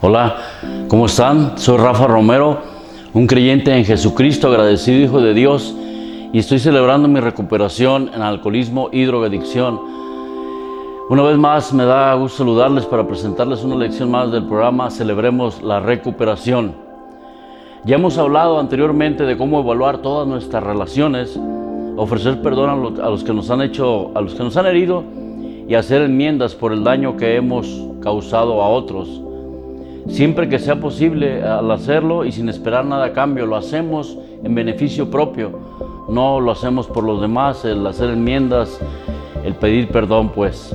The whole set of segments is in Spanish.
Hola, ¿cómo están? Soy Rafa Romero, un creyente en Jesucristo, agradecido hijo de Dios, y estoy celebrando mi recuperación en alcoholismo y drogadicción. Una vez más me da gusto saludarles para presentarles una lección más del programa Celebremos la Recuperación. Ya hemos hablado anteriormente de cómo evaluar todas nuestras relaciones, ofrecer perdón a los que nos han hecho, a los que nos han herido y hacer enmiendas por el daño que hemos causado a otros. Siempre que sea posible al hacerlo y sin esperar nada a cambio, lo hacemos en beneficio propio. No lo hacemos por los demás, el hacer enmiendas, el pedir perdón, pues.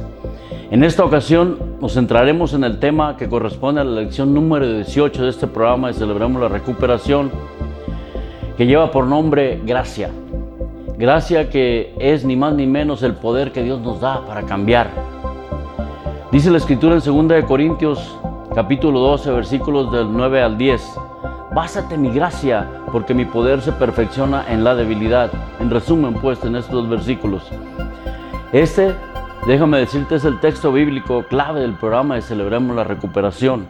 En esta ocasión nos centraremos en el tema que corresponde a la lección número 18 de este programa de Celebramos la Recuperación, que lleva por nombre Gracia. Gracia que es ni más ni menos el poder que Dios nos da para cambiar. Dice la escritura en 2 Corintios capítulo 12, versículos del 9 al 10. Básate mi gracia, porque mi poder se perfecciona en la debilidad. En resumen, pues, en estos versículos. Este, déjame decirte, es el texto bíblico clave del programa de Celebremos la Recuperación.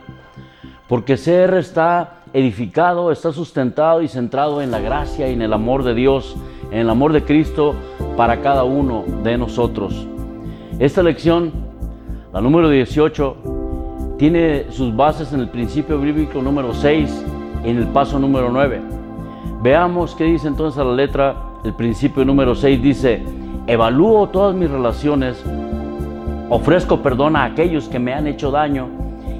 Porque CR está edificado, está sustentado y centrado en la gracia y en el amor de Dios, en el amor de Cristo para cada uno de nosotros. Esta lección, la número 18, tiene sus bases en el principio bíblico número 6 y en el paso número 9. Veamos qué dice entonces la letra, el principio número 6 dice, evalúo todas mis relaciones, ofrezco perdón a aquellos que me han hecho daño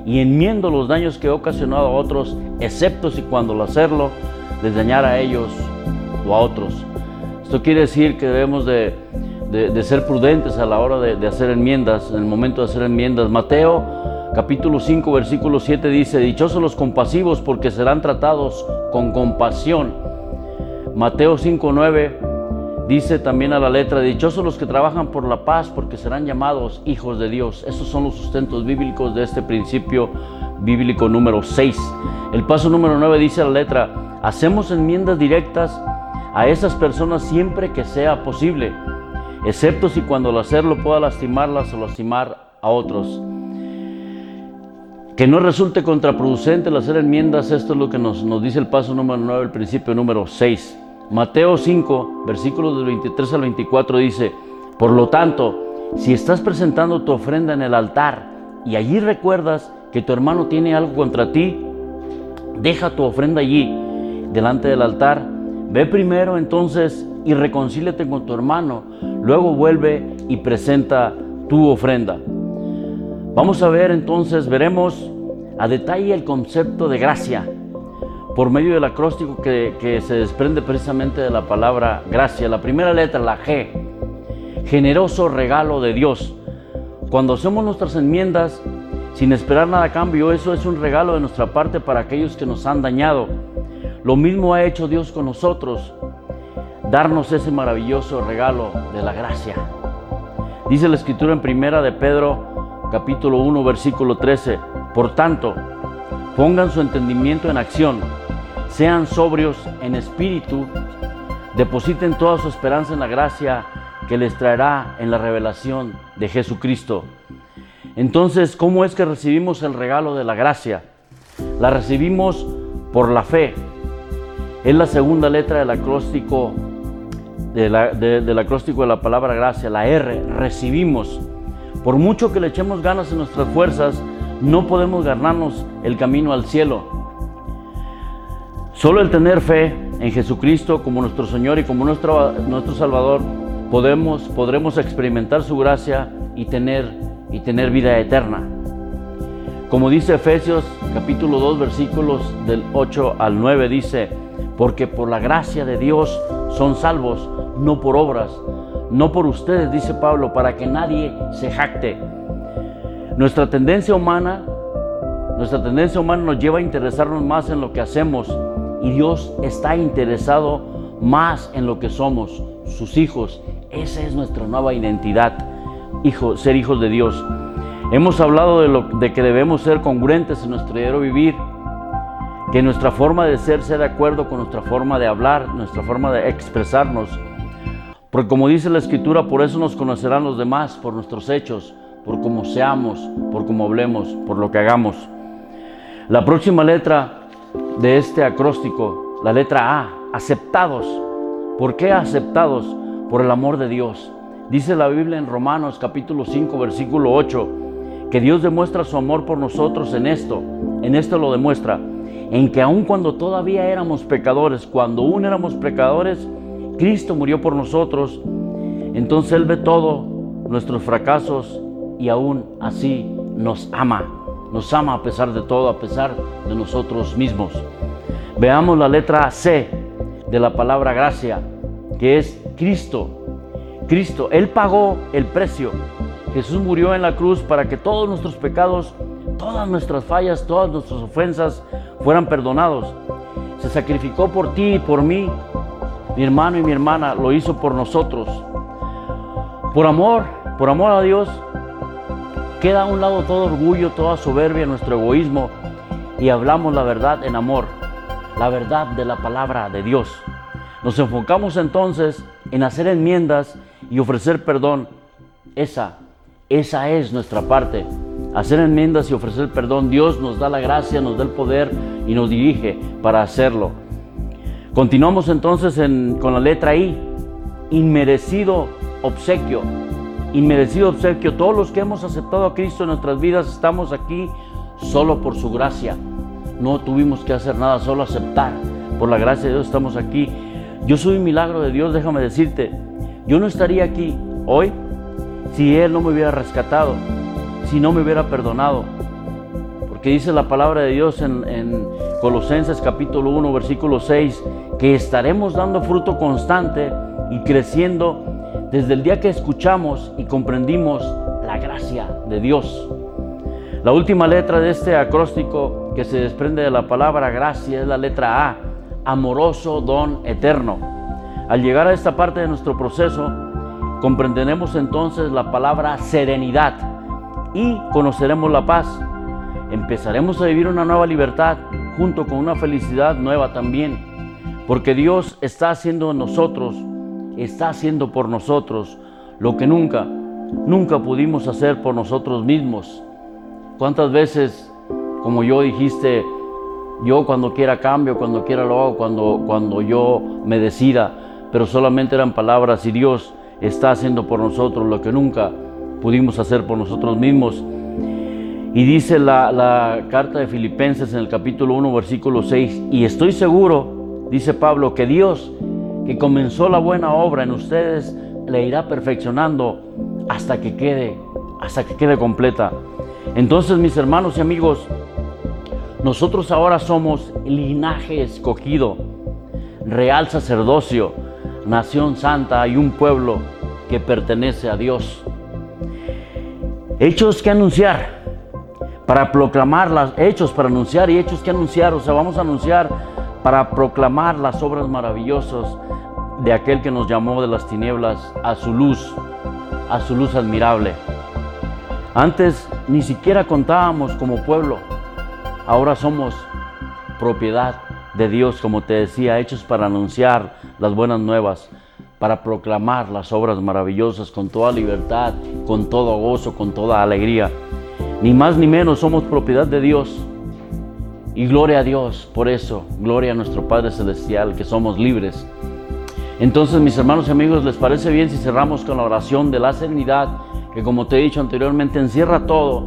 y enmiendo los daños que he ocasionado a otros, excepto si cuando al hacerlo les dañara a ellos o a otros. Esto quiere decir que debemos de, ser prudentes a la hora de hacer enmiendas, en el momento de hacer enmiendas. Mateo capítulo 5, versículo 7 dice, Dichosos los compasivos porque serán tratados con compasión. Mateo 5, 9 dice también a la letra, Dichosos los que trabajan por la paz porque serán llamados hijos de Dios. Esos son los sustentos bíblicos de este principio bíblico número 6. El paso número 9 dice a la letra, hacemos enmiendas directas a esas personas siempre que sea posible, excepto si cuando al hacerlo pueda lastimarlas o lastimar a otros. Que no resulte contraproducente el hacer enmiendas, esto es lo que nos, nos dice el paso número 9, el principio número 6. Mateo 5, versículos del 23 al 24 dice, por lo tanto, si estás presentando tu ofrenda en el altar y allí recuerdas que tu hermano tiene algo contra ti, deja tu ofrenda allí, delante del altar, ve primero entonces y reconcíliate con tu hermano, luego vuelve y presenta tu ofrenda. Vamos a ver entonces, veremos a detalle el concepto de gracia por medio del acróstico que, se desprende precisamente de la palabra gracia. La primera letra, la G, generoso regalo de Dios. Cuando hacemos nuestras enmiendas sin esperar nada a cambio, eso es un regalo de nuestra parte para aquellos que nos han dañado. Lo mismo ha hecho Dios con nosotros, darnos ese maravilloso regalo de la gracia. Dice la escritura en primera de Pedro capítulo 1, versículo 13. Por tanto, pongan su entendimiento en acción, sean sobrios en espíritu, depositen toda su esperanza en la gracia que les traerá en la revelación de Jesucristo. Entonces, ¿cómo es que recibimos el regalo de la gracia? La recibimos por la fe. Es la segunda letra del acróstico de la, del acróstico de la palabra gracia, la R. Recibimos. Por mucho que le echemos ganas en nuestras fuerzas, no podemos ganarnos el camino al cielo. Solo el tener fe en Jesucristo como nuestro Señor y como nuestro, nuestro Salvador, podemos, podremos experimentar su gracia y tener, y tener vida eterna. Como dice Efesios capítulo 2 versículos del 8 al 9 dice, porque por la gracia de Dios son salvos, no por obras, no por ustedes, dice Pablo, para que nadie se jacte. Nuestra tendencia humana, nuestra tendencia humana nos lleva a interesarnos más en lo que hacemos y Dios está interesado más en lo que somos, sus hijos. Esa es nuestra nueva identidad. hijo, ser hijos de Dios. Hemos hablado de, lo, de que debemos ser congruentes en nuestro diario vivir, que nuestra forma de ser sea de acuerdo con nuestra forma de hablar, nuestra forma de expresarnos. Porque como dice la Escritura, por eso nos conocerán los demás, por nuestros hechos, por cómo seamos, por cómo hablemos, por lo que hagamos. La próxima letra de este acróstico, la letra A, aceptados. ¿Por qué aceptados? Por el amor de Dios. Dice la Biblia en Romanos capítulo 5, versículo 8, que Dios demuestra su amor por nosotros en esto. En esto lo demuestra en que aun cuando todavía éramos pecadores, cuando aún éramos pecadores, Cristo murió por nosotros. Entonces Él ve todo, nuestros fracasos, y aún así nos ama. Nos ama a pesar de todo, a pesar de nosotros mismos. Veamos la letra C de la palabra gracia, que es Cristo. Cristo, Él pagó el precio. Jesús murió en la cruz para que todos nuestros pecados, todas nuestras fallas, todas nuestras ofensas fueran perdonados. Se sacrificó por ti y por mí. Mi hermano y mi hermana lo hizo por nosotros. Por amor, por amor a Dios, queda a un lado todo orgullo, toda soberbia, nuestro egoísmo y hablamos la verdad en amor, la verdad de la palabra de Dios. Nos enfocamos entonces en hacer enmiendas y ofrecer perdón. Esa, esa es nuestra parte hacer enmiendas y ofrecer perdón. Dios nos da la gracia, nos da el poder y nos dirige para hacerlo. Continuamos entonces con la letra I, inmerecido obsequio. Inmerecido obsequio. Todos los que hemos aceptado a Cristo en nuestras vidas estamos aquí solo por su gracia. No tuvimos que hacer nada, solo aceptar. Por la gracia de Dios estamos aquí. Yo soy un milagro de Dios, déjame decirte. Yo no estaría aquí hoy si Él no me hubiera rescatado si no me hubiera perdonado. Porque dice la palabra de Dios en, Colosenses capítulo 1, versículo 6, que estaremos dando fruto constante y creciendo desde el día que escuchamos y comprendimos la gracia de Dios. La última letra de este acróstico que se desprende de la palabra gracia es la letra A, amoroso don eterno. Al llegar a esta parte de nuestro proceso, comprenderemos entonces la palabra serenidad y conoceremos la paz. Empezaremos a vivir una nueva libertad junto con una felicidad nueva también, porque Dios está haciendo en nosotros, está haciendo por nosotros lo que nunca, nunca pudimos hacer por nosotros mismos. ¿Cuántas veces, como yo dijiste, yo cuando quiera cambio, cuando quiera lo hago, cuando, cuando yo me decida, pero solamente eran palabras y Dios está haciendo por nosotros lo que nunca pudimos hacer por nosotros mismos. Y dice la, carta de Filipenses en el capítulo 1, versículo 6, y estoy seguro, dice Pablo, que Dios, que comenzó la buena obra en ustedes, le irá perfeccionando hasta que quede, hasta que quede completa. Entonces, mis hermanos y amigos, nosotros ahora somos linaje escogido, real sacerdocio, nación santa y un pueblo que pertenece a Dios. Hechos que anunciar para proclamar las hechos para anunciar y hechos que anunciar, o sea, vamos a anunciar para proclamar las obras maravillosas de aquel que nos llamó de las tinieblas a su luz, a su luz admirable. Antes ni siquiera contábamos como pueblo, ahora somos propiedad de Dios, como te decía, hechos para anunciar las buenas nuevas para proclamar las obras maravillosas con toda libertad, con todo gozo, con toda alegría. Ni más ni menos somos propiedad de Dios. Y gloria a Dios por eso, gloria a nuestro Padre Celestial, que somos libres. Entonces, mis hermanos y amigos, ¿les parece bien si cerramos con la oración de la serenidad, que como te he dicho anteriormente, encierra todo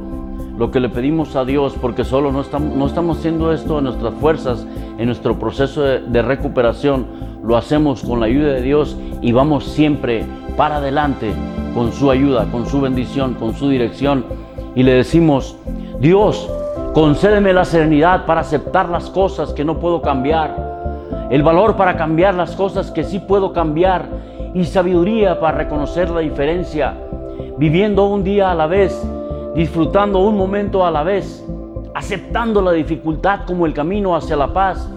lo que le pedimos a Dios, porque solo no estamos, no estamos haciendo esto en nuestras fuerzas, en nuestro proceso de recuperación, lo hacemos con la ayuda de Dios y vamos siempre para adelante con su ayuda, con su bendición, con su dirección. Y le decimos, Dios, concédeme la serenidad para aceptar las cosas que no puedo cambiar, el valor para cambiar las cosas que sí puedo cambiar y sabiduría para reconocer la diferencia, viviendo un día a la vez, disfrutando un momento a la vez, aceptando la dificultad como el camino hacia la paz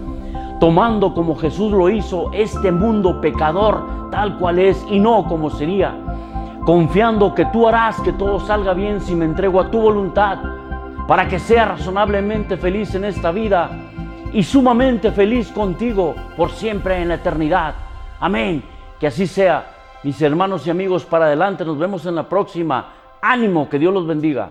tomando como Jesús lo hizo este mundo pecador tal cual es y no como sería. Confiando que tú harás que todo salga bien si me entrego a tu voluntad, para que sea razonablemente feliz en esta vida y sumamente feliz contigo por siempre en la eternidad. Amén. Que así sea. Mis hermanos y amigos, para adelante, nos vemos en la próxima. Ánimo, que Dios los bendiga.